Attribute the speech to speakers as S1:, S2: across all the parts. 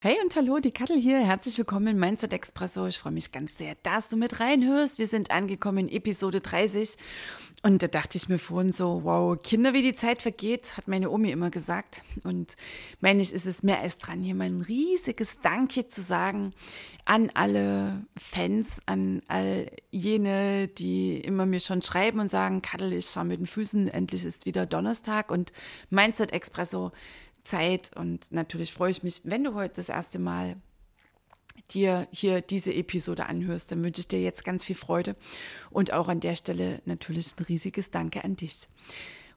S1: Hey und hallo, die Kattel hier. Herzlich willkommen in Mindset Expresso. Ich freue mich ganz sehr, dass du mit reinhörst. Wir sind angekommen in Episode 30 und da dachte ich mir vorhin so, wow, Kinder, wie die Zeit vergeht, hat meine Omi immer gesagt. Und meine ich, ist es mehr als dran, hier mal ein riesiges Danke zu sagen an alle Fans, an all jene, die immer mir schon schreiben und sagen, Kattel, ich schaue mit den Füßen, endlich ist wieder Donnerstag und Mindset Expresso Zeit und natürlich freue ich mich, wenn du heute das erste Mal dir hier diese Episode anhörst, dann wünsche ich dir jetzt ganz viel Freude und auch an der Stelle natürlich ein riesiges Danke an dich.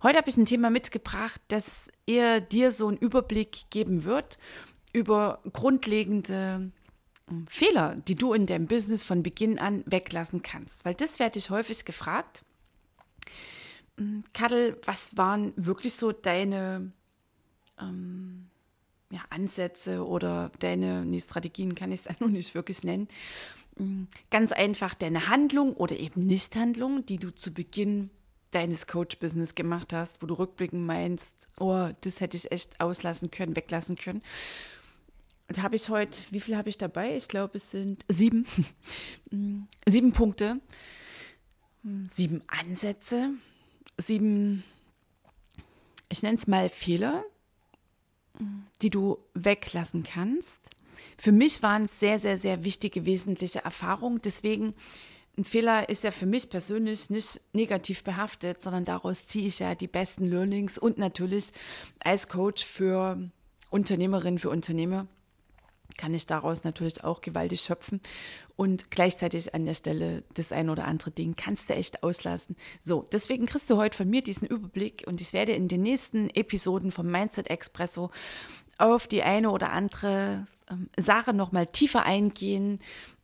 S1: Heute habe ich ein Thema mitgebracht, das eher dir so einen Überblick geben wird über grundlegende hm, Fehler, die du in deinem Business von Beginn an weglassen kannst. Weil das werde ich häufig gefragt. Hm, Kadel, was waren wirklich so deine ähm, ja, Ansätze oder deine, nee, Strategien kann ich es noch nicht wirklich nennen. Mm, ganz einfach deine Handlung oder eben Nichthandlung, die du zu Beginn deines Coach-Business gemacht hast, wo du rückblickend meinst, oh, das hätte ich echt auslassen können, weglassen können. Und habe ich heute, wie viel habe ich dabei? Ich glaube, es sind sieben. Mm, sieben Punkte, mm, sieben Ansätze, sieben, ich nenne es mal Fehler, die du weglassen kannst. Für mich waren es sehr, sehr, sehr wichtige, wesentliche Erfahrungen. Deswegen, ein Fehler ist ja für mich persönlich nicht negativ behaftet, sondern daraus ziehe ich ja die besten Learnings und natürlich als Coach für Unternehmerinnen, für Unternehmer kann ich daraus natürlich auch gewaltig schöpfen und gleichzeitig an der Stelle das ein oder andere Ding kannst du echt auslassen. So, deswegen kriegst du heute von mir diesen Überblick und ich werde in den nächsten Episoden vom Mindset Expresso auf die eine oder andere ähm, Sache nochmal tiefer eingehen,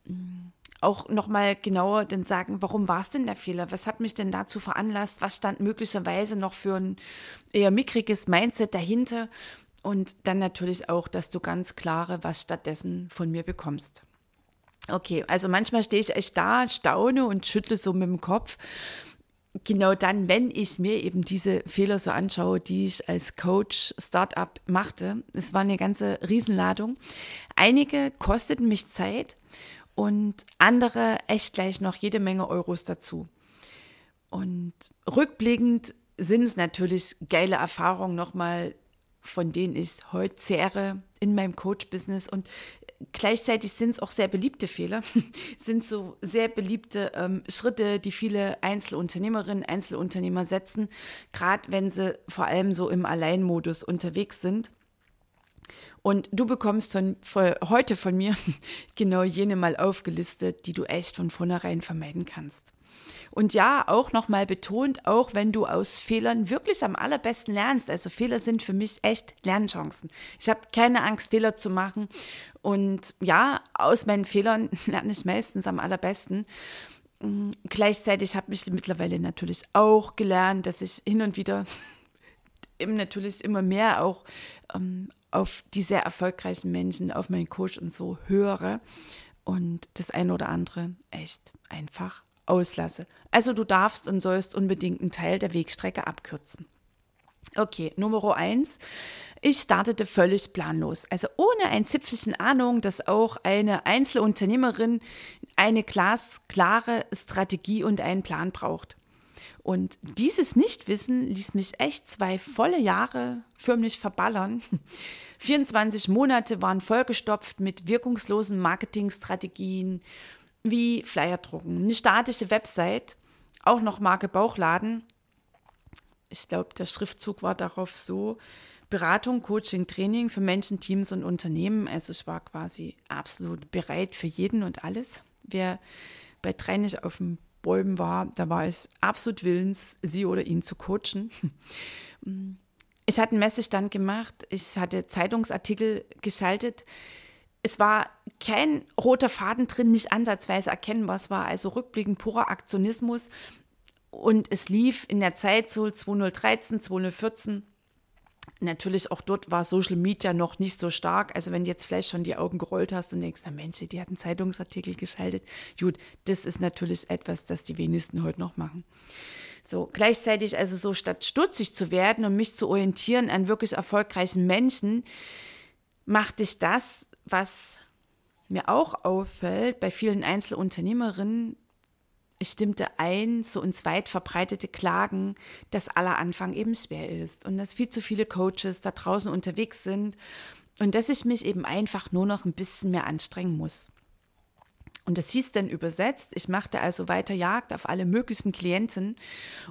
S1: mm, auch nochmal genauer dann sagen, warum war es denn der Fehler? Was hat mich denn dazu veranlasst? Was stand möglicherweise noch für ein eher mickriges Mindset dahinter? Und dann natürlich auch, dass du ganz klare, was stattdessen von mir bekommst. Okay, also manchmal stehe ich echt da, staune und schüttle so mit dem Kopf. Genau dann, wenn ich mir eben diese Fehler so anschaue, die ich als Coach Startup machte, es war eine ganze Riesenladung. Einige kosteten mich Zeit und andere echt gleich noch jede Menge Euros dazu. Und rückblickend sind es natürlich geile Erfahrungen, nochmal von denen ich heute zehre in meinem Coach-Business. Und gleichzeitig sind es auch sehr beliebte Fehler, sind so sehr beliebte ähm, Schritte, die viele Einzelunternehmerinnen, Einzelunternehmer setzen, gerade wenn sie vor allem so im Alleinmodus unterwegs sind. Und du bekommst von, von, heute von mir genau jene mal aufgelistet, die du echt von vornherein vermeiden kannst. Und ja, auch nochmal betont, auch wenn du aus Fehlern wirklich am allerbesten lernst. Also Fehler sind für mich echt Lernchancen. Ich habe keine Angst, Fehler zu machen. Und ja, aus meinen Fehlern lerne ich meistens am allerbesten. Mm, gleichzeitig habe ich mittlerweile natürlich auch gelernt, dass ich hin und wieder eben natürlich immer mehr auch ähm, auf die sehr erfolgreichen Menschen, auf meinen Coach und so höre und das eine oder andere echt einfach auslasse. Also du darfst und sollst unbedingt einen Teil der Wegstrecke abkürzen. Okay, Nummer eins. Ich startete völlig planlos. Also ohne ein Zipfelchen Ahnung, dass auch eine Einzelunternehmerin eine glasklare Strategie und einen Plan braucht. Und dieses Nichtwissen ließ mich echt zwei volle Jahre förmlich verballern. 24 Monate waren vollgestopft mit wirkungslosen Marketingstrategien, wie Flyer drucken, eine statische Website, auch noch Marke Bauchladen. Ich glaube, der Schriftzug war darauf so, Beratung, Coaching, Training für Menschen, Teams und Unternehmen. Also ich war quasi absolut bereit für jeden und alles. Wer bei drei nicht auf dem Bäumen war, da war ich absolut willens, sie oder ihn zu coachen. Ich hatte einen Messestand gemacht, ich hatte Zeitungsartikel geschaltet. Es war kein roter Faden drin, nicht ansatzweise erkennbar. Es war also rückblickend purer Aktionismus. Und es lief in der Zeit so 2013, 2014 Natürlich auch dort war Social Media noch nicht so stark. Also wenn du jetzt vielleicht schon die Augen gerollt hast und denkst, na Mensch, die hatten Zeitungsartikel geschaltet. Gut, das ist natürlich etwas, das die wenigsten heute noch machen. So, gleichzeitig also so statt stutzig zu werden und mich zu orientieren an wirklich erfolgreichen Menschen, machte ich das, was mir auch auffällt bei vielen Einzelunternehmerinnen, ich stimmte ein, so ins weit verbreitete Klagen, dass aller Anfang eben schwer ist und dass viel zu viele Coaches da draußen unterwegs sind und dass ich mich eben einfach nur noch ein bisschen mehr anstrengen muss. Und das hieß dann übersetzt, ich machte also weiter Jagd auf alle möglichen Klienten.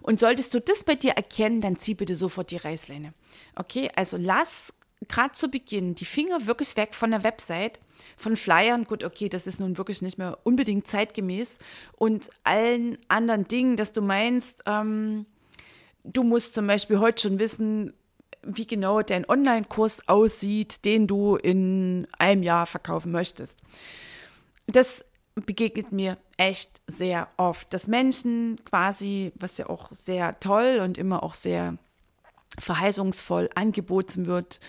S1: Und solltest du das bei dir erkennen, dann zieh bitte sofort die Reißleine. Okay, also lass gerade zu Beginn die Finger wirklich weg von der Website, von Flyern. Gut, okay, das ist nun wirklich nicht mehr unbedingt zeitgemäß. Und allen anderen Dingen, dass du meinst, ähm, du musst zum Beispiel heute schon wissen, wie genau dein Online-Kurs aussieht, den du in einem Jahr verkaufen möchtest. Das begegnet mir echt sehr oft, dass Menschen quasi, was ja auch sehr toll und immer auch sehr verheißungsvoll angeboten wird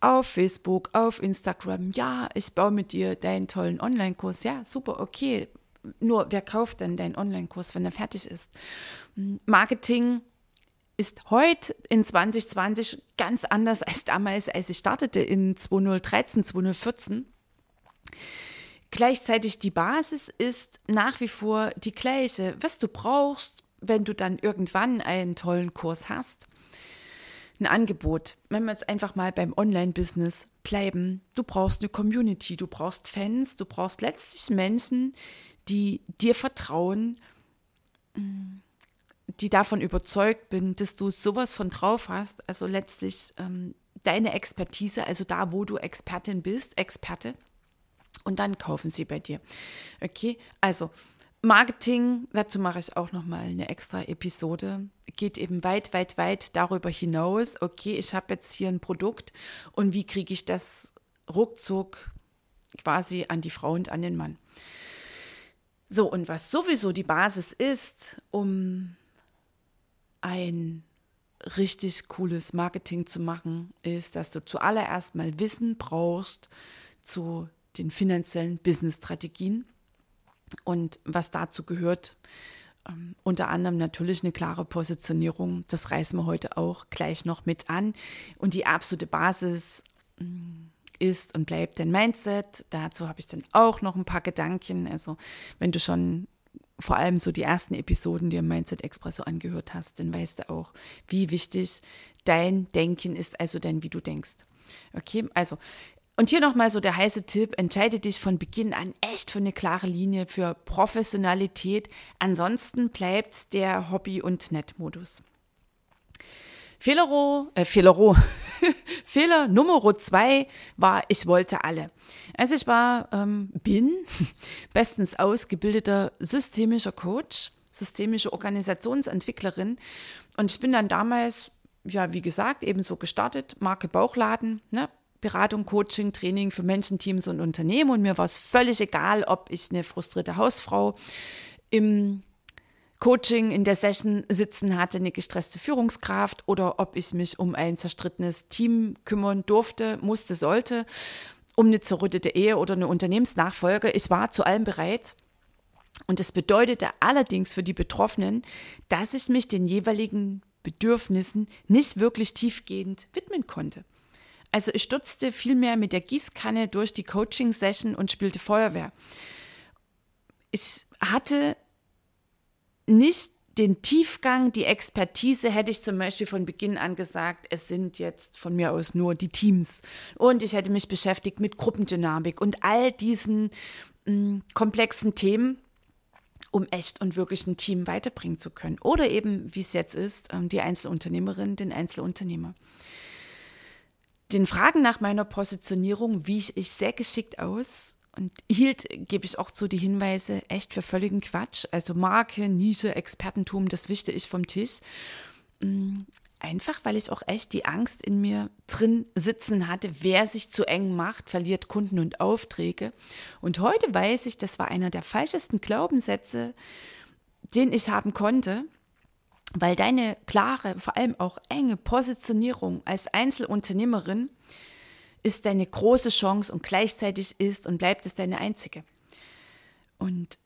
S1: auf Facebook, auf Instagram. Ja, ich baue mit dir deinen tollen Online-Kurs. Ja, super, okay. Nur wer kauft denn deinen Online-Kurs, wenn er fertig ist? Marketing ist heute in 2020 ganz anders als damals, als ich startete in 2013, 2014. Gleichzeitig die Basis ist nach wie vor die gleiche. Was du brauchst, wenn du dann irgendwann einen tollen Kurs hast, ein Angebot. Wenn wir jetzt einfach mal beim Online-Business bleiben, du brauchst eine Community, du brauchst Fans, du brauchst letztlich Menschen, die dir vertrauen, die davon überzeugt bin, dass du sowas von drauf hast, also letztlich ähm, deine Expertise, also da, wo du Expertin bist, Experte, und dann kaufen sie bei dir. Okay, also Marketing, dazu mache ich auch noch mal eine extra Episode, geht eben weit, weit, weit darüber hinaus. Okay, ich habe jetzt hier ein Produkt und wie kriege ich das ruckzuck quasi an die Frau und an den Mann? So, und was sowieso die Basis ist, um ein richtig cooles Marketing zu machen, ist, dass du zuallererst mal Wissen brauchst zu den finanziellen Business-Strategien und was dazu gehört, ähm, unter anderem natürlich eine klare Positionierung. Das reißen wir heute auch gleich noch mit an. Und die absolute Basis mm, ist und bleibt dein Mindset. Dazu habe ich dann auch noch ein paar Gedanken. Also wenn du schon vor allem so die ersten Episoden dir im Mindset Expresso angehört hast, dann weißt du auch, wie wichtig dein Denken ist, also dein, wie du denkst. Okay, also und hier nochmal so der heiße Tipp, entscheide dich von Beginn an echt für eine klare Linie, für Professionalität. Ansonsten bleibt der Hobby- und Nettmodus. Fehlero, äh, Fehlero, Fehler Nummer zwei war, ich wollte alle. Also ich war, ähm, bin bestens ausgebildeter systemischer Coach, systemische Organisationsentwicklerin und ich bin dann damals, ja, wie gesagt, ebenso gestartet, Marke Bauchladen, ne, Beratung, Coaching, Training für Menschen, Teams und Unternehmen. Und mir war es völlig egal, ob ich eine frustrierte Hausfrau im Coaching in der Session sitzen hatte, eine gestresste Führungskraft oder ob ich mich um ein zerstrittenes Team kümmern durfte, musste, sollte, um eine zerrüttete Ehe oder eine Unternehmensnachfolge. Ich war zu allem bereit. Und das bedeutete allerdings für die Betroffenen, dass ich mich den jeweiligen Bedürfnissen nicht wirklich tiefgehend widmen konnte. Also ich stürzte vielmehr mit der Gießkanne durch die Coaching-Session und spielte Feuerwehr. Ich hatte nicht den Tiefgang, die Expertise hätte ich zum Beispiel von Beginn an gesagt, es sind jetzt von mir aus nur die Teams. Und ich hätte mich beschäftigt mit Gruppendynamik und all diesen mh, mm, komplexen Themen, um echt und wirklich ein Team weiterbringen zu können. Oder eben, wie es jetzt ist, ähm, die Einzelunternehmerin, den Einzelunternehmer den Fragen nach meiner Positionierung wich ich sehr geschickt aus und hielt, gebe ich auch zu, die Hinweise echt für völligen Quatsch. Also Marke, Nische, Expertentum, das wischte ich vom Tisch. Mm, einfach, weil ich auch echt die Angst in mir drin sitzen hatte, wer sich zu eng macht, verliert Kunden und Aufträge. Und heute weiß ich, das war einer der falschesten Glaubenssätze, den ich haben konnte, weil deine klare, vor allem auch enge Positionierung als Einzelunternehmerin ist deine große Chance und gleichzeitig ist und bleibt es deine einzige. Und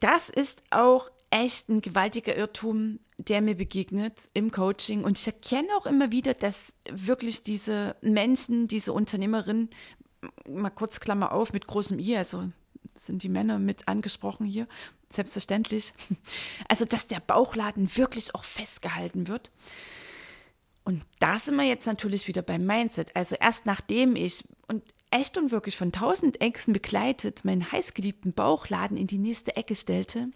S1: das ist auch echt ein gewaltiger Irrtum, der mir begegnet im Coaching. Und ich erkenne auch immer wieder, dass wirklich diese Menschen, diese Unternehmerinnen, mal kurz Klammer auf, mit großem I, also sind die Männer mit angesprochen hier, selbstverständlich. Also, dass der Bauchladen wirklich auch festgehalten wird. Und da sind wir jetzt natürlich wieder beim Mindset. Also erst nachdem ich und echt und wirklich von tausend Ängsten begleitet meinen heißgeliebten Bauchladen in die nächste Ecke stellte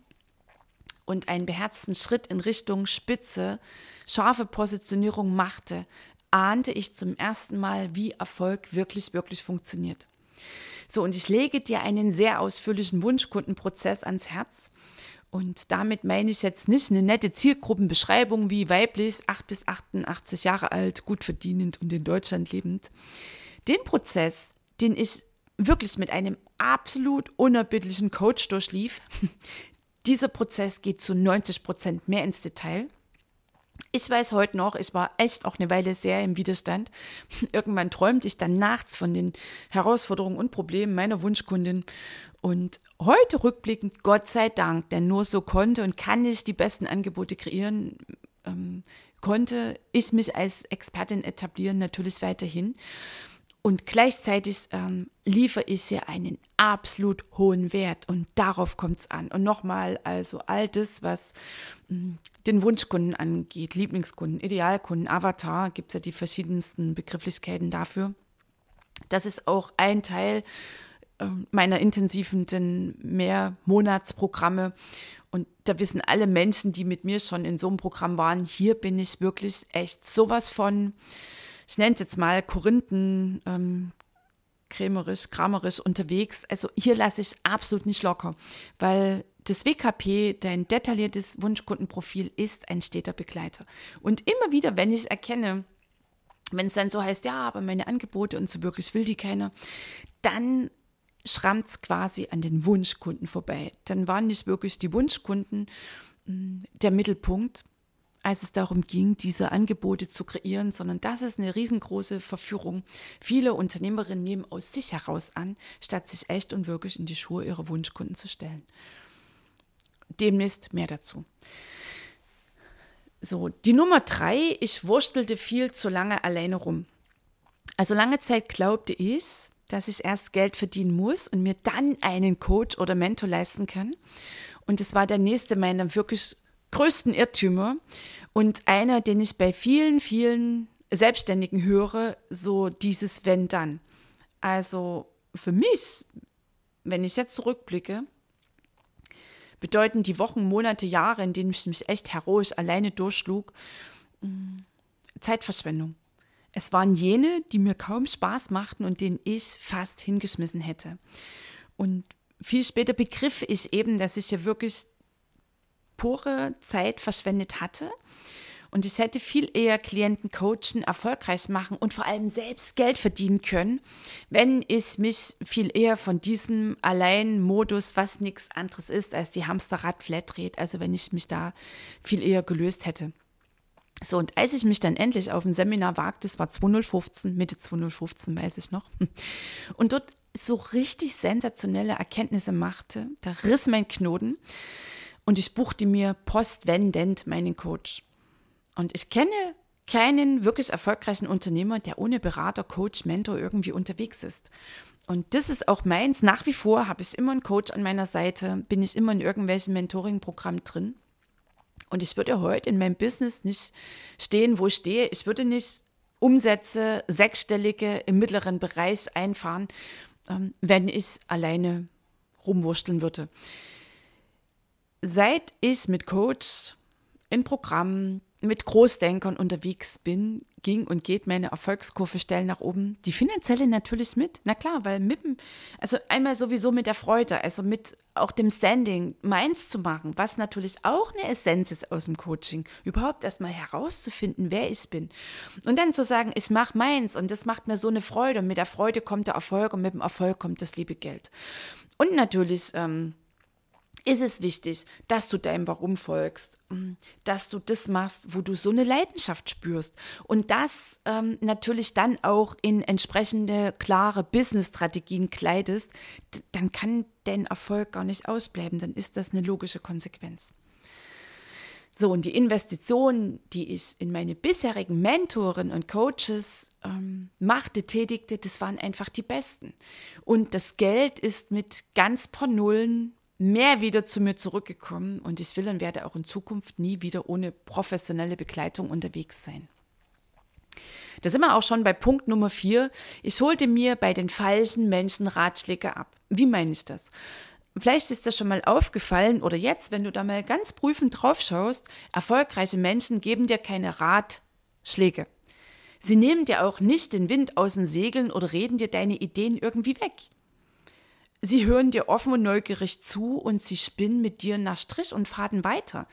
S1: und einen beherzten Schritt in Richtung Spitze, scharfe Positionierung machte, ahnte ich zum ersten Mal, wie Erfolg wirklich, wirklich funktioniert. So, und ich lege dir einen sehr ausführlichen Wunschkundenprozess ans Herz, und damit meine ich jetzt nicht eine nette Zielgruppenbeschreibung wie weiblich, 8 bis 88 Jahre alt, gut verdienend und in Deutschland lebend. Den Prozess, den ich wirklich mit einem absolut unerbittlichen Coach durchlief, dieser Prozess geht zu 90 Prozent mehr ins Detail. Ich weiß heute noch, ich war echt auch eine Weile sehr im Widerstand. Irgendwann träumte ich dann nachts von den Herausforderungen und Problemen meiner Wunschkundin. Und heute rückblickend, Gott sei Dank, denn nur so konnte und kann ich die besten Angebote kreieren, ähm, konnte ich mich als Expertin etablieren, natürlich weiterhin. Und gleichzeitig ähm, liefere ich hier einen absolut hohen Wert und darauf kommt es an. Und nochmal, also all das, was hm, den Wunschkunden angeht, Lieblingskunden, Idealkunden, Avatar, gibt es ja die verschiedensten Begrifflichkeiten dafür. Das ist auch ein Teil äh, meiner intensiven Mehrmonatsprogramme. Und da wissen alle Menschen, die mit mir schon in so einem Programm waren, hier bin ich wirklich echt sowas von ich nenne es jetzt mal Korinthen, ähm, krämerisch, kramerisch unterwegs. Also hier lasse ich absolut nicht locker, weil das WKP, dein detailliertes Wunschkundenprofil, ist ein steter Begleiter. Und immer wieder, wenn ich erkenne, wenn es dann so heißt, ja, aber meine Angebote und so wirklich will die keiner, dann schrammt es quasi an den Wunschkunden vorbei. Dann waren nicht wirklich die Wunschkunden hm, der Mittelpunkt, als es darum ging, diese Angebote zu kreieren, sondern das ist eine riesengroße Verführung. Viele Unternehmerinnen nehmen aus sich heraus an, statt sich echt und wirklich in die Schuhe ihrer Wunschkunden zu stellen. Demnächst mehr dazu. So, die Nummer drei, ich wurstelte viel zu lange alleine rum. Also lange Zeit glaubte ich, dass ich erst Geld verdienen muss und mir dann einen Coach oder Mentor leisten kann. Und es war der nächste meiner wirklich größten Irrtümer und einer, den ich bei vielen, vielen Selbstständigen höre, so dieses Wenn dann. Also für mich, wenn ich jetzt zurückblicke, bedeuten die Wochen, Monate, Jahre, in denen ich mich echt heroisch alleine durchschlug, mm, Zeitverschwendung. Es waren jene, die mir kaum Spaß machten und denen ich fast hingeschmissen hätte. Und viel später begriff ich eben, dass ich ja wirklich pure Zeit verschwendet hatte. Und ich hätte viel eher Klienten coachen, erfolgreich machen und vor allem selbst Geld verdienen können, wenn ich mich viel eher von diesem Allein-Modus, was nichts anderes ist als die Hamsterrad flat dreht, also wenn ich mich da viel eher gelöst hätte. So, und als ich mich dann endlich auf ein Seminar wagte, es war 2015, Mitte 2015, weiß ich noch, und dort so richtig sensationelle Erkenntnisse machte, da riss mein Knoten und ich buchte mir postwendend meinen Coach. Und ich kenne keinen wirklich erfolgreichen Unternehmer, der ohne Berater, Coach, Mentor irgendwie unterwegs ist. Und das ist auch meins. Nach wie vor habe ich immer einen Coach an meiner Seite, bin ich immer in irgendwelchen Mentoring-Programmen drin. Und ich würde heute in meinem Business nicht stehen, wo ich stehe. Ich würde nicht Umsätze, sechsstellige im mittleren Bereich einfahren, ähm, wenn ich alleine rumwurschteln würde seit ich mit Coach in Programmen mit Großdenkern unterwegs bin, ging und geht meine Erfolgskurve steil nach oben. Die finanzielle natürlich mit, na klar, weil mit, also einmal sowieso mit der Freude, also mit auch dem Standing, meins zu machen, was natürlich auch eine Essenz ist aus dem Coaching, überhaupt erstmal herauszufinden, wer ich bin. Und dann zu sagen, ich mache meins und das macht mir so eine Freude und mit der Freude kommt der Erfolg und mit dem Erfolg kommt das liebe Geld. Und natürlich, ähm, ist es wichtig, dass du deinem Warum folgst, mm, dass du das machst, wo du so eine Leidenschaft spürst und das ähm, natürlich dann auch in entsprechende klare Business-Strategien kleidest, dann kann dein Erfolg gar nicht ausbleiben, dann ist das eine logische Konsequenz. So, und die Investitionen, die ich in meine bisherigen Mentoren und Coaches ähm, machte, tätigte, das waren einfach die besten. Und das Geld ist mit ganz paar Nullen mehr wieder zu mir zurückgekommen und ich will und werde auch in Zukunft nie wieder ohne professionelle Begleitung unterwegs sein. Da sind wir auch schon bei Punkt Nummer vier. Ich holte mir bei den falschen Menschen Ratschläge ab. Wie meine ich das? Vielleicht ist das schon mal aufgefallen oder jetzt, wenn du da mal ganz prüfend drauf schaust, erfolgreiche Menschen geben dir keine Ratschläge. Sie nehmen dir auch nicht den Wind aus den Segeln oder reden dir deine Ideen irgendwie weg. Sie hören dir offen und neugierig zu und sie spinnen mit dir nach Strich und Faden weiter.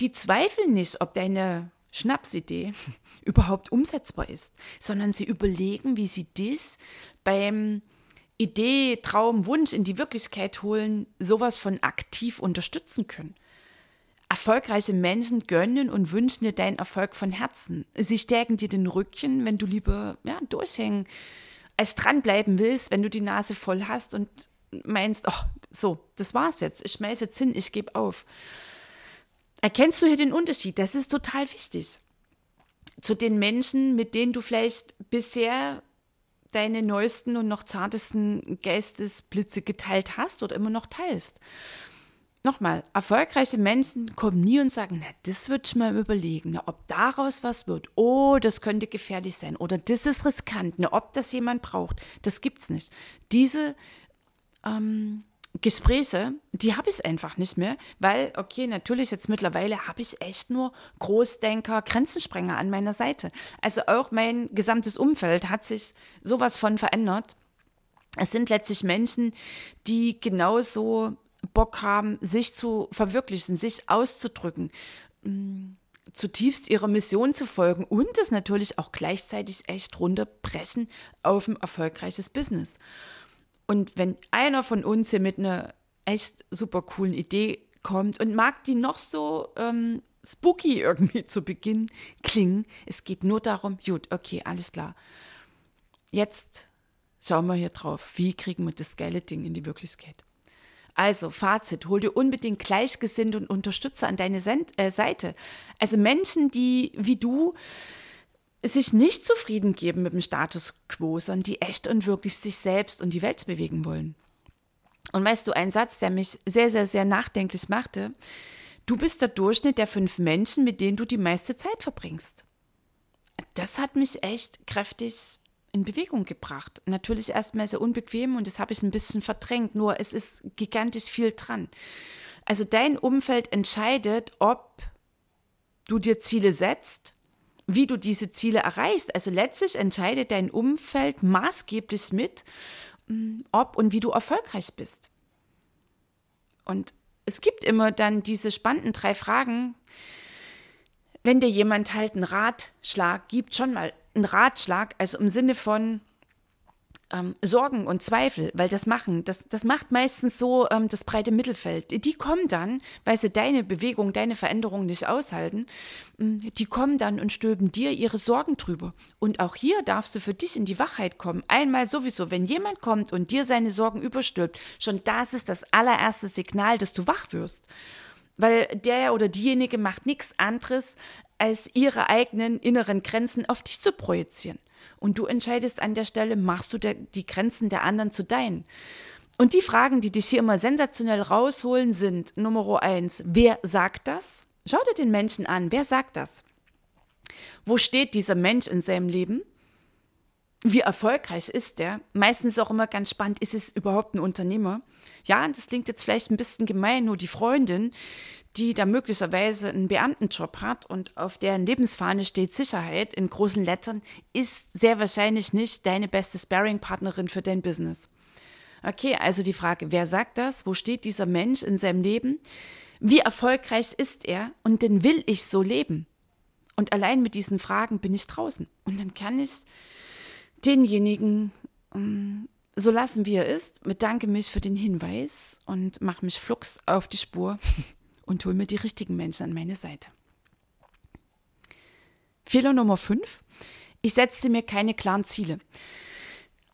S1: Die zweifeln nicht, ob deine Schnapsidee überhaupt umsetzbar ist, sondern sie überlegen, wie sie dich beim Idee, Traum, Wunsch in die Wirklichkeit holen, sowas von aktiv unterstützen können. Erfolgreiche Menschen gönnen und wünschen dir deinen Erfolg von Herzen. Sie stärken dir den Rücken, wenn du lieber ja, durchhängen, als dranbleiben willst, wenn du die Nase voll hast und meinst, ach, so, das war's jetzt, ich schmeiß jetzt hin, ich gebe auf. Erkennst du hier den Unterschied? Das ist total wichtig. Zu den Menschen, mit denen du vielleicht bisher deine neuesten und noch zartesten Geistesblitze geteilt hast oder immer noch teilst. Nochmal, erfolgreiche Menschen kommen nie und sagen, na, das würde ich mal überlegen, na, ob daraus was wird. Oh, das könnte gefährlich sein oder das ist riskant, na, ob das jemand braucht. Das gibt's nicht. Diese ähm, Gespräche, die habe ich einfach nicht mehr, weil, okay, natürlich jetzt mittlerweile habe ich echt nur Großdenker, Grenzensprenger an meiner Seite. Also auch mein gesamtes Umfeld hat sich sowas von verändert. Es sind letztlich Menschen, die genauso Bock haben, sich zu verwirklichen, sich auszudrücken, mm, zutiefst ihrer Mission zu folgen und es natürlich auch gleichzeitig echt runterbrechen auf ein erfolgreiches Business. Und wenn einer von uns hier mit einer echt super coolen Idee kommt und mag die noch so ähm, spooky irgendwie zu Beginn klingen, es geht nur darum, gut, okay, alles klar. Jetzt schauen wir hier drauf, wie kriegen wir das geile Ding in die Wirklichkeit. Also, Fazit, hol dir unbedingt Gleichgesinnte und Unterstützer an deine Send äh, Seite. Also Menschen, die wie du sich nicht zufrieden geben mit dem Status quo, sondern die echt und wirklich sich selbst und die Welt bewegen wollen. Und weißt du, ein Satz, der mich sehr, sehr, sehr nachdenklich machte, du bist der Durchschnitt der fünf Menschen, mit denen du die meiste Zeit verbringst. Das hat mich echt kräftig in Bewegung gebracht. Natürlich erstmal sehr unbequem und das habe ich ein bisschen verdrängt, nur es ist gigantisch viel dran. Also dein Umfeld entscheidet, ob du dir Ziele setzt wie du diese Ziele erreichst. Also letztlich entscheidet dein Umfeld maßgeblich mit, mm, ob und wie du erfolgreich bist. Und es gibt immer dann diese spannenden drei Fragen. Wenn dir jemand halt einen Ratschlag gibt, schon mal einen Ratschlag, also im Sinne von, ähm, Sorgen und Zweifel, weil das machen, das, das macht meistens so ähm, das breite Mittelfeld. Die kommen dann, weil sie deine Bewegung, deine Veränderung nicht aushalten, ähm, die kommen dann und stülpen dir ihre Sorgen drüber. Und auch hier darfst du für dich in die Wachheit kommen. Einmal sowieso, wenn jemand kommt und dir seine Sorgen überstülpt, schon das ist das allererste Signal, dass du wach wirst. Weil der oder diejenige macht nichts anderes, als ihre eigenen inneren Grenzen auf dich zu projizieren. Und du entscheidest an der Stelle, machst du der, die Grenzen der anderen zu deinen. Und die Fragen, die dich hier immer sensationell rausholen, sind Nummer eins, wer sagt das? Schau dir den Menschen an, wer sagt das? Wo steht dieser Mensch in seinem Leben? Wie erfolgreich ist der? Meistens auch immer ganz spannend, ist es überhaupt ein Unternehmer? Ja, das klingt jetzt vielleicht ein bisschen gemein, nur die Freundin, die da möglicherweise einen Beamtenjob hat und auf deren Lebensfahne steht Sicherheit in großen Lettern, ist sehr wahrscheinlich nicht deine beste Sparring-Partnerin für dein Business. Okay, also die Frage, wer sagt das? Wo steht dieser Mensch in seinem Leben? Wie erfolgreich ist er? Und denn will ich so leben? Und allein mit diesen Fragen bin ich draußen. Und dann kann ich denjenigen ähm, so lassen, wie er ist, bedanke mich für den Hinweis und mache mich flugs auf die Spur und hole mir die richtigen Menschen an meine Seite. Fehler Nummer 5. Ich setzte mir keine klaren Ziele.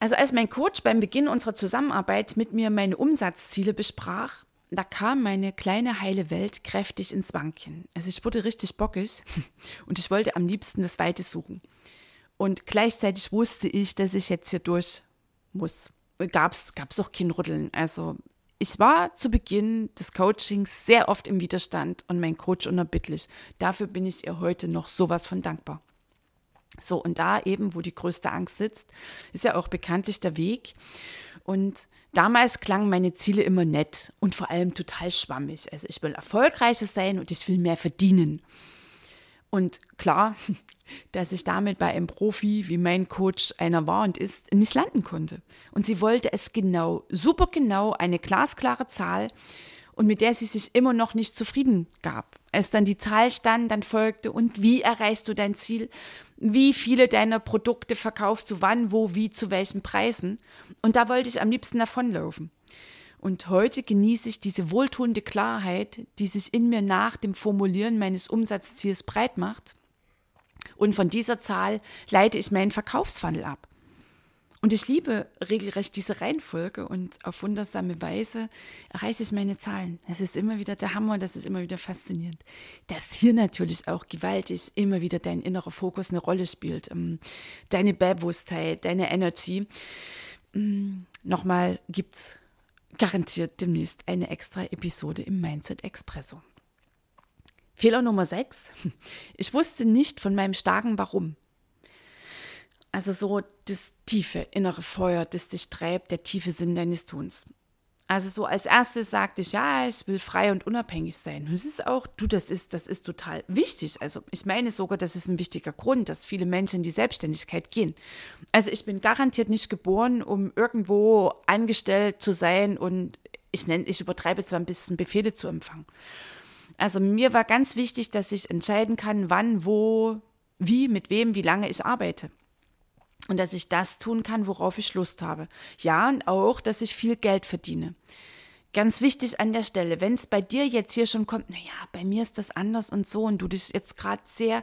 S1: Also als mein Coach beim Beginn unserer Zusammenarbeit mit mir meine Umsatzziele besprach, da kam meine kleine heile Welt kräftig ins Wanken. Also ich wurde richtig bockig und ich wollte am liebsten das Weite suchen. Und gleichzeitig wusste ich, dass ich jetzt hier durch muss. Gab es auch kein Rütteln. Also ich war zu Beginn des Coachings sehr oft im Widerstand und mein Coach unerbittlich. Dafür bin ich ihr heute noch sowas von dankbar. So, und da eben, wo die größte Angst sitzt, ist ja auch bekanntlich der Weg. Und damals klangen meine Ziele immer nett und vor allem total schwammig. Also ich will erfolgreicher sein und ich will mehr verdienen. Und klar, dass ich damit bei einem Profi, wie mein Coach einer war und ist, nicht landen konnte. Und sie wollte es genau, super genau, eine glasklare Zahl und mit der sie sich immer noch nicht zufrieden gab. Als dann die Zahl stand, dann folgte, und wie erreichst du dein Ziel? Wie viele deiner Produkte verkaufst du wann, wo, wie, zu welchen Preisen? Und da wollte ich am liebsten davonlaufen. Und heute genieße ich diese wohltuende Klarheit, die sich in mir nach dem Formulieren meines Umsatzziels breit macht. Und von dieser Zahl leite ich meinen Verkaufsfunnel ab. Und ich liebe regelrecht diese Reihenfolge und auf wundersame Weise erreiche ich meine Zahlen. Das ist immer wieder der Hammer, das ist immer wieder faszinierend. Dass hier natürlich auch gewaltig immer wieder dein innerer Fokus eine Rolle spielt. Ähm, deine Bewusstheit, deine Energy. Mm, nochmal gibt es garantiert demnächst eine extra Episode im Mindset Expresso. Fehler Nummer 6. Ich wusste nicht von meinem starken Warum. Also so das tiefe innere Feuer, das dich treibt, der tiefe Sinn deines Tuns. Also so als erstes sagte ich, ja, ich will frei und unabhängig sein. Und es ist auch, du, das ist, das ist total wichtig. Also ich meine sogar, das ist ein wichtiger Grund, dass viele Menschen in die Selbstständigkeit gehen. Also ich bin garantiert nicht geboren, um irgendwo angestellt zu sein und ich nenne, ich übertreibe zwar ein bisschen Befehle zu empfangen. Also mir war ganz wichtig, dass ich entscheiden kann, wann, wo, wie, mit wem, wie lange ich arbeite und dass ich das tun kann, worauf ich Lust habe. Ja, und auch, dass ich viel Geld verdiene. Ganz wichtig an der Stelle, wenn es bei dir jetzt hier schon kommt, naja, bei mir ist das anders und so und du dich jetzt gerade sehr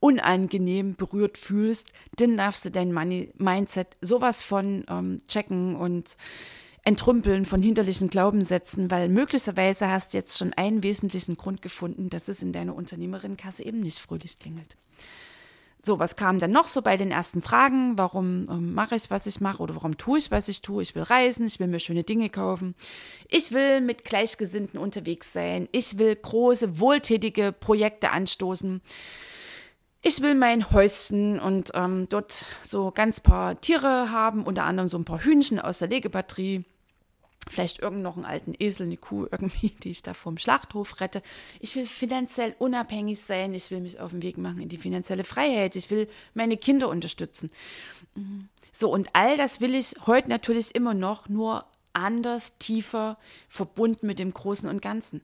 S1: unangenehm berührt fühlst, dann darfst du dein Money Mindset sowas von ähm, checken und entrümpeln von hinterlichen Glaubenssätzen, weil möglicherweise hast du jetzt schon einen wesentlichen Grund gefunden, dass es in deiner Unternehmerinnenkasse eben nicht fröhlich klingelt. So, was kam dann noch so bei den ersten Fragen? Warum ähm, mache ich, was ich mache oder warum tue ich, was ich tue? Ich will reisen, ich will mir schöne Dinge kaufen. Ich will mit Gleichgesinnten unterwegs sein. Ich will große, wohltätige Projekte anstoßen. Ich will mein Häuschen und ähm, dort so ganz paar Tiere haben, unter anderem so ein paar Hühnchen aus der Legebatterie vielleicht irgend noch einen alten Esel, eine Kuh irgendwie, die ich da vom Schlachthof rette. Ich will finanziell unabhängig sein. Ich will mich auf den Weg machen in die finanzielle Freiheit. Ich will meine Kinder unterstützen. Mhm. So, und all das will ich heute natürlich immer noch, nur anders, tiefer, verbunden mit dem Großen und Ganzen.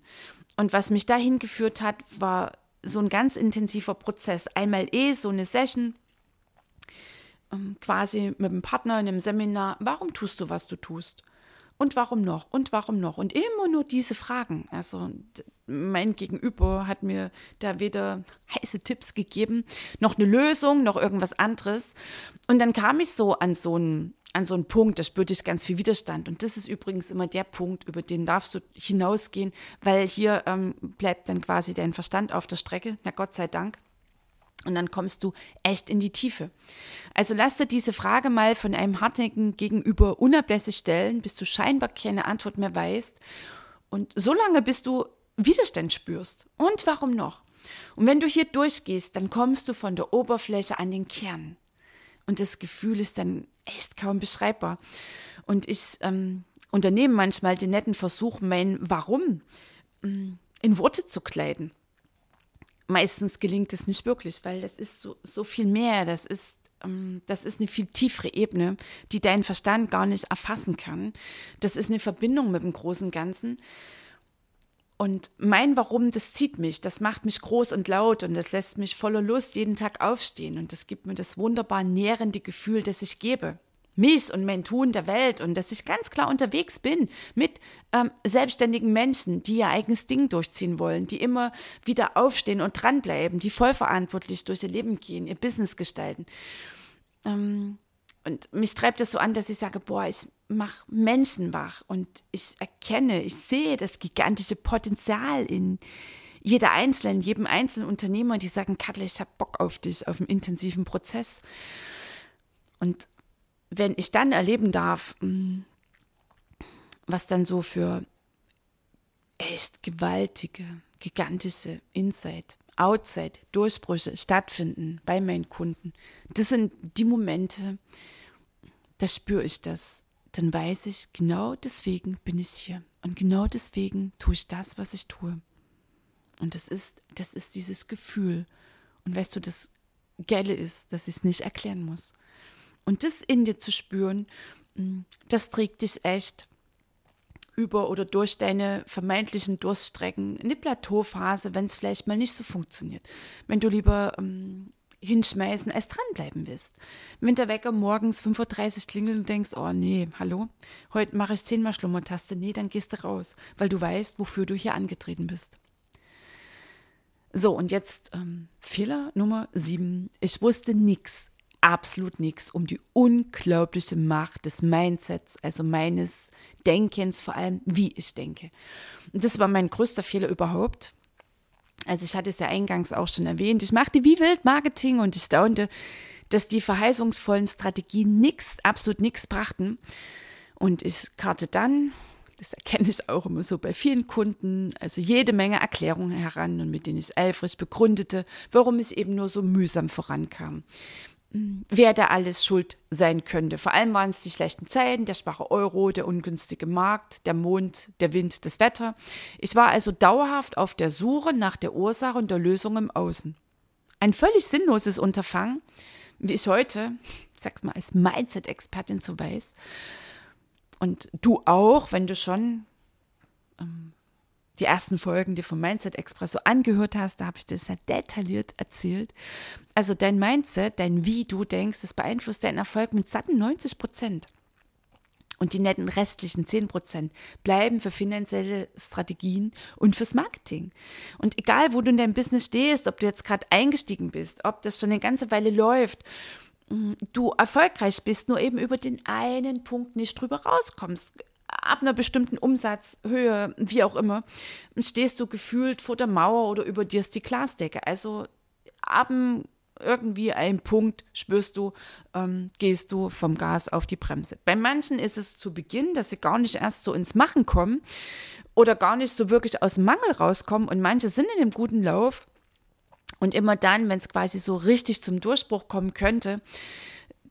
S1: Und was mich dahin geführt hat, war so ein ganz intensiver Prozess. Einmal eh so eine Session, ähm, quasi mit einem Partner in einem Seminar. Warum tust du, was du tust? Und warum noch? Und warum noch? Und immer nur diese Fragen. Also mein Gegenüber hat mir da weder heiße Tipps gegeben, noch eine Lösung, noch irgendwas anderes. Und dann kam ich so an so einen, an so einen Punkt, da spürte ich ganz viel Widerstand. Und das ist übrigens immer der Punkt, über den darfst du hinausgehen, weil hier ähm, bleibt dann quasi dein Verstand auf der Strecke. Na Gott sei Dank. Und dann kommst du echt in die Tiefe. Also lass dir diese Frage mal von einem hartnäckigen Gegenüber unablässig stellen, bis du scheinbar keine Antwort mehr weißt. Und so lange, bis du Widerstand spürst. Und warum noch? Und wenn du hier durchgehst, dann kommst du von der Oberfläche an den Kern. Und das Gefühl ist dann echt kaum beschreibbar. Und ich ähm, unternehme manchmal den netten Versuch, mein Warum ähm, in Worte zu kleiden. Meistens gelingt es nicht wirklich, weil das ist so, so viel mehr. Das ist, ähm, das ist eine viel tiefere Ebene, die dein Verstand gar nicht erfassen kann. Das ist eine Verbindung mit dem großen Ganzen. Und mein Warum, das zieht mich, das macht mich groß und laut und das lässt mich voller Lust jeden Tag aufstehen und das gibt mir das wunderbar nährende Gefühl, das ich gebe mich und mein Tun der Welt und dass ich ganz klar unterwegs bin mit ähm, selbstständigen Menschen, die ihr eigenes Ding durchziehen wollen, die immer wieder aufstehen und dranbleiben, die vollverantwortlich durch ihr Leben gehen, ihr Business gestalten. Ähm, und mich treibt es so an, dass ich sage, boah, ich mache Menschen wach und ich erkenne, ich sehe das gigantische Potenzial in jeder Einzelnen, jedem einzelnen Unternehmer, die sagen, Katla, ich habe Bock auf dich, auf einen intensiven Prozess. Und wenn ich dann erleben darf, mm, was dann so für echt gewaltige, gigantische Inside, Outside, Durchbrüche stattfinden bei meinen Kunden, das sind die Momente, da spüre ich das. Dann weiß ich, genau deswegen bin ich hier. Und genau deswegen tue ich das, was ich tue. Und das ist, das ist dieses Gefühl. Und weißt du, das Geile ist, dass ich es nicht erklären muss. Und das in dir zu spüren, mm, das trägt dich echt über oder durch deine vermeintlichen Durststrecken in die Plateauphase, wenn es vielleicht mal nicht so funktioniert. Wenn du lieber ähm, hinschmeißen als dranbleiben willst. Wenn der Wecker morgens 5.30 Uhr klingelt und denkst, oh nee, hallo, heute mache ich zehnmal Schlummertaste, nee, dann gehst du raus, weil du weißt, wofür du hier angetreten bist. So, und jetzt ähm, Fehler Nummer sieben. Ich wusste nichts absolut nichts um die unglaubliche Macht des Mindsets, also meines Denkens, vor allem wie ich denke. Und das war mein größter Fehler überhaupt. Also ich hatte es ja eingangs auch schon erwähnt, ich machte wie wild Marketing und ich staunte, dass die verheißungsvollen Strategien nichts, absolut nichts brachten. Und ich karte dann, das erkenne ich auch immer so bei vielen Kunden, also jede Menge Erklärungen heran und mit denen ich eifrig begründete, warum ich eben nur so mühsam vorankam wer da alles schuld sein könnte. Vor allem waren es die schlechten Zeiten, der schwache Euro, der ungünstige Markt, der Mond, der Wind, das Wetter. Ich war also dauerhaft auf der Suche nach der Ursache und der Lösung im Außen. Ein völlig sinnloses Unterfangen, wie ich heute, sag's mal, als Mindset-Expertin so weiß. Und du auch, wenn du schon ähm, die ersten Folgen dir vom Mindset Expresso angehört hast, da habe ich das sehr detailliert erzählt. Also dein Mindset, dein Wie du denkst, das beeinflusst deinen Erfolg mit satten 90 Prozent. Und die netten restlichen 10 Prozent bleiben für finanzielle Strategien und fürs Marketing. Und egal, wo du in deinem Business stehst, ob du jetzt gerade eingestiegen bist, ob das schon eine ganze Weile läuft, mm, du erfolgreich bist, nur eben über den einen Punkt nicht drüber rauskommst ab einer bestimmten Umsatzhöhe, wie auch immer, stehst du gefühlt vor der Mauer oder über dir ist die Glasdecke. Also ab irgendwie ein Punkt spürst du, ähm, gehst du vom Gas auf die Bremse. Bei manchen ist es zu Beginn, dass sie gar nicht erst so ins Machen kommen oder gar nicht so wirklich aus dem Mangel rauskommen und manche sind in einem guten Lauf und immer dann, wenn es quasi so richtig zum Durchbruch kommen könnte,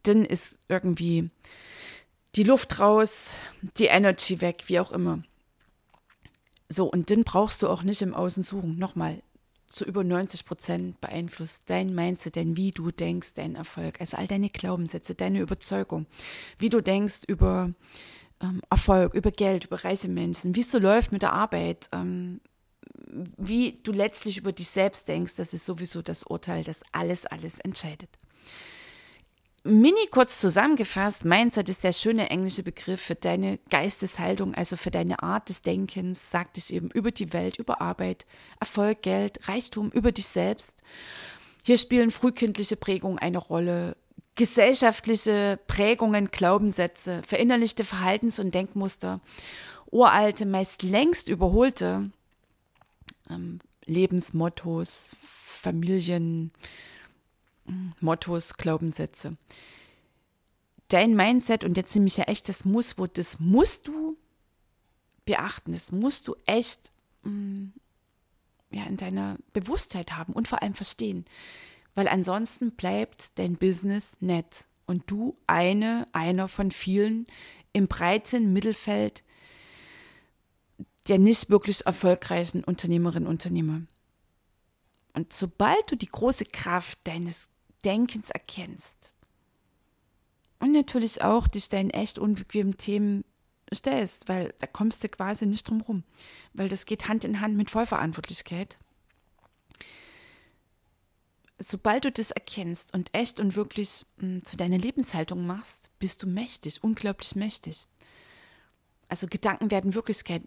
S1: dann ist irgendwie die Luft raus, die Energy weg, wie auch immer. So, und dann brauchst du auch nicht im Außen suchen. Nochmal, zu über 90 Prozent beeinflusst dein Mindset, dein wie du denkst, dein Erfolg. Also all deine Glaubenssätze, deine Überzeugung, wie du denkst über ähm, Erfolg, über Geld, über reiche Menschen, wie es so läuft mit der Arbeit, ähm, wie du letztlich über dich selbst denkst, das ist sowieso das Urteil, das alles, alles entscheidet. Mini kurz zusammengefasst, Mindset ist der schöne englische Begriff für deine Geisteshaltung, also für deine Art des Denkens, sagt es eben über die Welt, über Arbeit, Erfolg, Geld, Reichtum, über dich selbst. Hier spielen frühkindliche Prägungen eine Rolle, gesellschaftliche Prägungen, Glaubenssätze, verinnerlichte Verhaltens- und Denkmuster, uralte, meist längst überholte ähm, Lebensmottos, Familien, Mottos, Glaubenssätze. Dein Mindset, und jetzt nehme ich ja echt das Musswort, das musst du beachten, das musst du echt mm, ja, in deiner Bewusstheit haben und vor allem verstehen. Weil ansonsten bleibt dein Business nett und du eine, einer von vielen im breiten Mittelfeld der nicht wirklich erfolgreichen Unternehmerinnen und Unternehmer. Und sobald du die große Kraft deines Denkens erkennst und natürlich auch dich deinen echt unbequemen Themen stellst, weil da kommst du quasi nicht drum rum, weil das geht Hand in Hand mit Vollverantwortlichkeit. Sobald du das erkennst und echt und wirklich mh, hm, zu deiner Lebenshaltung machst, bist du mächtig, unglaublich mächtig. Also Gedanken werden Wirklichkeit.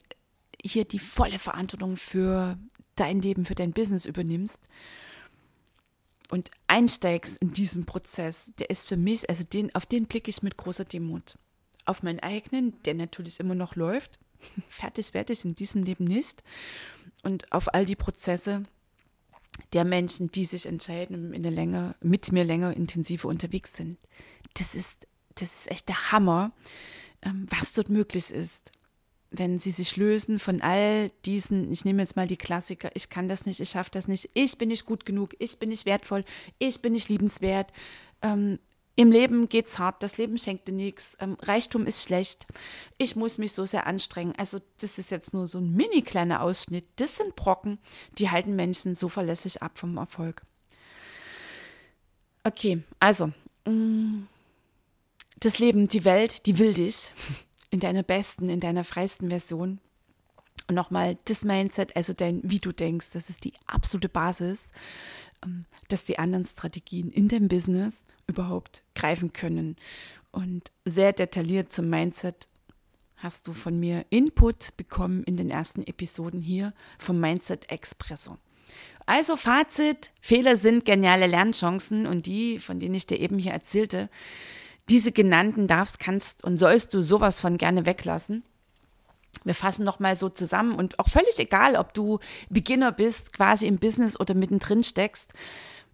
S1: Hier die volle Verantwortung für dein Leben, für dein Business übernimmst und einsteigst in diesen Prozess, der ist für mich, also den, auf den blicke ich mit großer Demut auf meinen eigenen, der natürlich immer noch läuft. Fertig werde ich in diesem Leben nicht. Und auf all die Prozesse der Menschen, die sich entscheiden, in der Länge, mit mir länger intensiver unterwegs sind. Das ist, das ist echt der Hammer, ähm, was dort möglich ist. Wenn sie sich lösen von all diesen, ich nehme jetzt mal die Klassiker, ich kann das nicht, ich schaffe das nicht, ich bin nicht gut genug, ich bin nicht wertvoll, ich bin nicht liebenswert, ähm, im Leben geht's hart, das Leben schenkt dir nichts, ähm, Reichtum ist schlecht, ich muss mich so sehr anstrengen. Also das ist jetzt nur so ein mini kleiner Ausschnitt. Das sind Brocken, die halten Menschen so verlässlich ab vom Erfolg. Okay, also mm, das Leben, die Welt, die will dich in deiner besten, in deiner freisten Version. Und nochmal, das Mindset, also dein, wie du denkst, das ist die absolute Basis. Ähm, dass die anderen Strategien in dem Business überhaupt greifen können. Und sehr detailliert zum Mindset hast du von mir Input bekommen in den ersten Episoden hier vom Mindset Expresso. Also Fazit, Fehler sind geniale Lernchancen und die, von denen ich dir eben hier erzählte, diese genannten darfst, kannst und sollst du sowas von gerne weglassen wir fassen nochmal so zusammen und auch völlig egal, ob du Beginner bist, quasi im Business oder mittendrin steckst.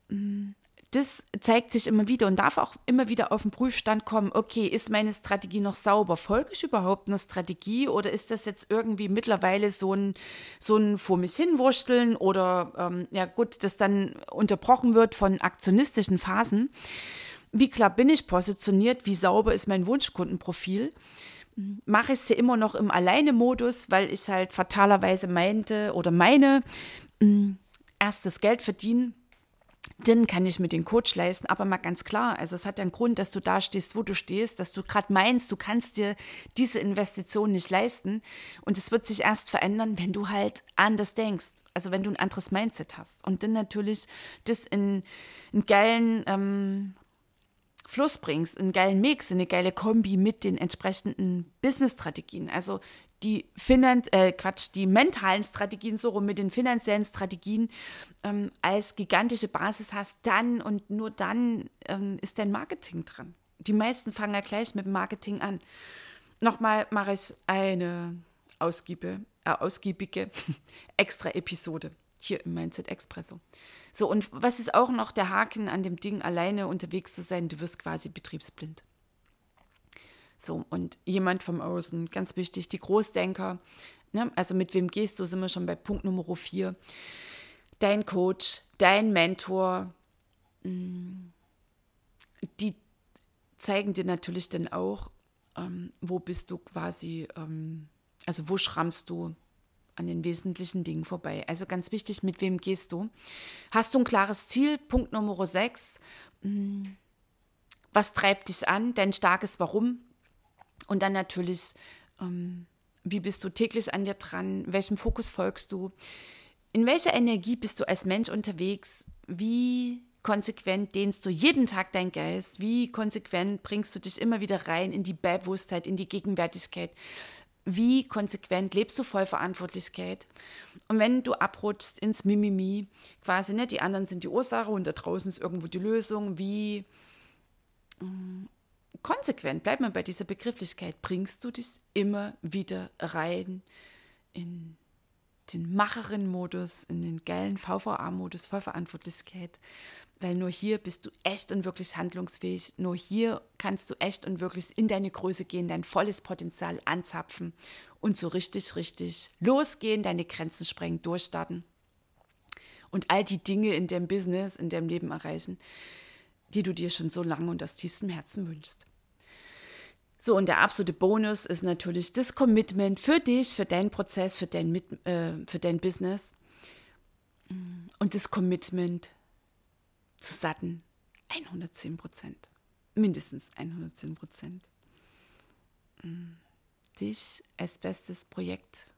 S1: Mm, das zeigt sich immer wieder und darf auch immer wieder auf den Prüfstand kommen. Okay, ist meine Strategie noch sauber? Folge ich überhaupt einer Strategie oder ist das jetzt irgendwie mittlerweile so ein, so ein vor mich hinwursteln oder ähm, ja gut, das dann unterbrochen wird von aktionistischen Phasen? Wie klar bin ich positioniert? Wie sauber ist mein Wunschkundenprofil? mache ich sie immer noch im Alleine-Modus, weil ich halt fatalerweise meinte oder meine, mm, erst das Geld verdienen, dann kann ich mir den Coach leisten. Aber mal ganz klar, also es hat einen Grund, dass du da stehst, wo du stehst, dass du gerade meinst, du kannst dir diese Investition nicht leisten. Und es wird sich erst verändern, wenn du halt anders denkst. Also wenn du ein anderes Mindset hast. Und dann natürlich das in einen geilen ähm, Fluss bringst, einen geilen Mix, eine geile Kombi mit den entsprechenden Business-Strategien. Also die Finan äh, Quatsch, die mentalen Strategien so rum mit den finanziellen Strategien ähm, als gigantische Basis hast, dann und nur dann ähm, ist dein Marketing dran. Die meisten fangen ja gleich mit Marketing an. Nochmal mache ich eine ausgiebige, äh, ausgiebige extra Episode hier im Mindset Expresso. So, und was ist auch noch der Haken an dem Ding, alleine unterwegs zu sein? Du wirst quasi betriebsblind. So, und jemand vom Außen, ganz wichtig, die Großdenker, ne? also mit wem gehst du, sind wir schon bei Punkt Nummer vier. Dein Coach, dein Mentor, mm, die zeigen dir natürlich dann auch, ähm, wo bist du quasi, ähm, also wo schrammst du an den wesentlichen Dingen vorbei. Also ganz wichtig, mit wem gehst du? Hast du ein klares Ziel? Punkt Nummer 6. Hm. Was treibt dich an? Dein starkes Warum? Und dann natürlich, ähm, wie bist du täglich an dir dran? Welchem Fokus folgst du? In welcher Energie bist du als Mensch unterwegs? Wie konsequent dehnst du jeden Tag deinen Geist? Wie konsequent bringst du dich immer wieder rein in die Bewusstheit, in die Gegenwärtigkeit? Wie konsequent lebst du voll Verantwortlichkeit. Und wenn du abrutschst ins Mimimi, quasi, ne, die anderen sind die Ursache und da draußen ist irgendwo die Lösung, wie mh, mm, konsequent, bleib mal bei dieser Begrifflichkeit, bringst du dich immer wieder rein in den Macherin-Modus, in den geilen VVA-Modus, Vollverantwortlichkeit, weil nur hier bist du echt und wirklich handlungsfähig. Nur hier kannst du echt und wirklich in deine Größe gehen, dein volles Potenzial anzapfen und so richtig, richtig losgehen, deine Grenzen sprengen, durchstarten und all die Dinge in deinem Business, in deinem Leben erreichen, die du dir schon so lange und aus tiefstem Herzen wünschst. So, und der absolute Bonus ist natürlich das Commitment für dich, für deinen Prozess, für dein, äh, für dein Business. Und das Commitment zu satten 110 Prozent. Mindestens 110 Prozent. Dich als bestes Projekt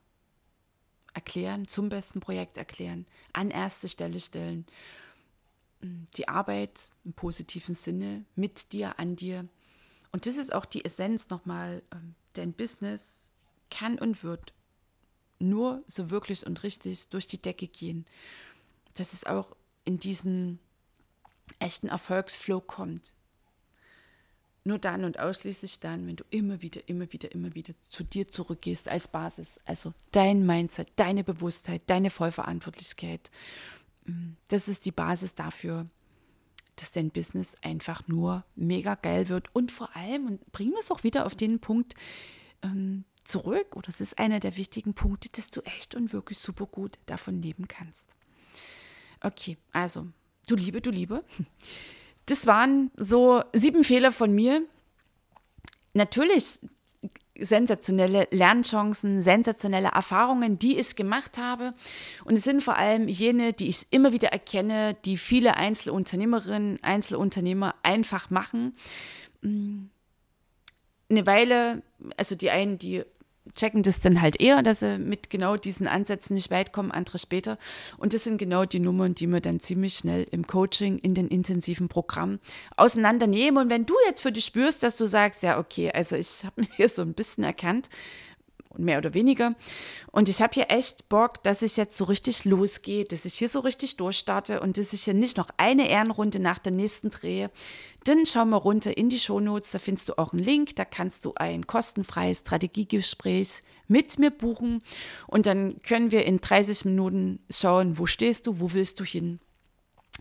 S1: erklären, zum besten Projekt erklären, an erste Stelle stellen. Die Arbeit im positiven Sinne mit dir, an dir und das ist auch die Essenz nochmal, ähm, dein Business kann und wird nur so wirklich und richtig durch die Decke gehen, dass es auch in diesen echten Erfolgsflow kommt. Nur dann und ausschließlich dann, wenn du immer wieder, immer wieder, immer wieder zu dir zurückgehst als Basis. Also dein Mindset, deine Bewusstheit, deine Vollverantwortlichkeit. Mm, das ist die Basis dafür, dass dein Business einfach nur mega geil wird. Und vor allem, und bringen wir es auch wieder auf den Punkt ähm, zurück, oder es ist einer der wichtigen Punkte, dass du echt und wirklich super gut davon leben kannst. Okay, also, du Liebe, du Liebe. Das waren so sieben Fehler von mir. Natürlich sensationelle Lernchancen, sensationelle Erfahrungen, die ich gemacht habe. Und es sind vor allem jene, die ich immer wieder erkenne, die viele Einzelunternehmerinnen, Einzelunternehmer einfach machen. Mm. Eine Weile, also die einen, die checken das dann halt eher, dass sie mit genau diesen Ansätzen nicht weit kommen, andere später. Und das sind genau die Nummern, die wir dann ziemlich schnell im Coaching, in den intensiven Programmen auseinandernehmen. Und wenn du jetzt für dich spürst, dass du sagst, ja, okay, also ich habe mich hier so ein bisschen erkannt, mehr oder weniger. Und ich habe hier echt Bock, dass ich jetzt so richtig losgehe, dass ich hier so richtig durchstarte und dass ich hier nicht noch eine Ehrenrunde nach der nächsten drehe. Dann schau mal runter in die Shownotes, da findest du auch einen Link, da kannst du ein kostenfreies Strategiegespräch mit mir buchen und dann können wir in 30 Minuten schauen, wo stehst du, wo willst du hin.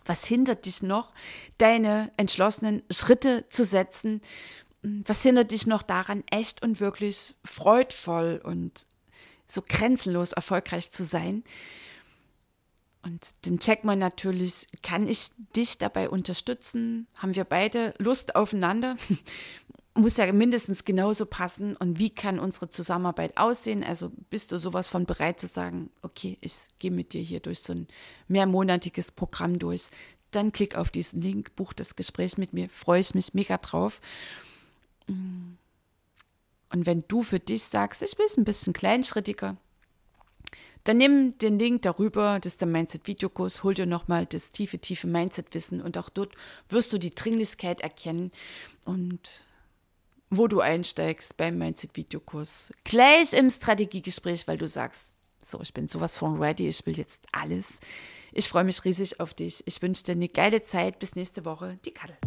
S1: Was hindert dich noch, deine entschlossenen Schritte zu setzen? Was hindert dich noch daran, echt und wirklich freudvoll und so grenzenlos erfolgreich zu sein? Und den checkt man natürlich, kann ich dich dabei unterstützen? Haben wir beide Lust aufeinander? Muss ja mindestens genauso passen. Und wie kann unsere Zusammenarbeit aussehen? Also bist du sowas von bereit zu sagen, okay, ich gehe mit dir hier durch so ein mehrmonatiges Programm durch. Dann klick auf diesen Link, buch das Gespräch mit mir, freue ich mich mega drauf. Und wenn du für dich sagst, ich will es ein bisschen kleinschrittiger, dann nimm den Link darüber, das ist der Mindset-Videokurs, hol dir nochmal das tiefe, tiefe Mindset-Wissen und auch dort wirst du die Dringlichkeit erkennen und wo du einsteigst beim Mindset-Videokurs. Gleich im Strategiegespräch, weil du sagst, so, ich bin sowas von ready, ich will jetzt alles. Ich freue mich riesig auf dich. Ich wünsche dir eine geile Zeit. Bis nächste Woche. Die Kadel.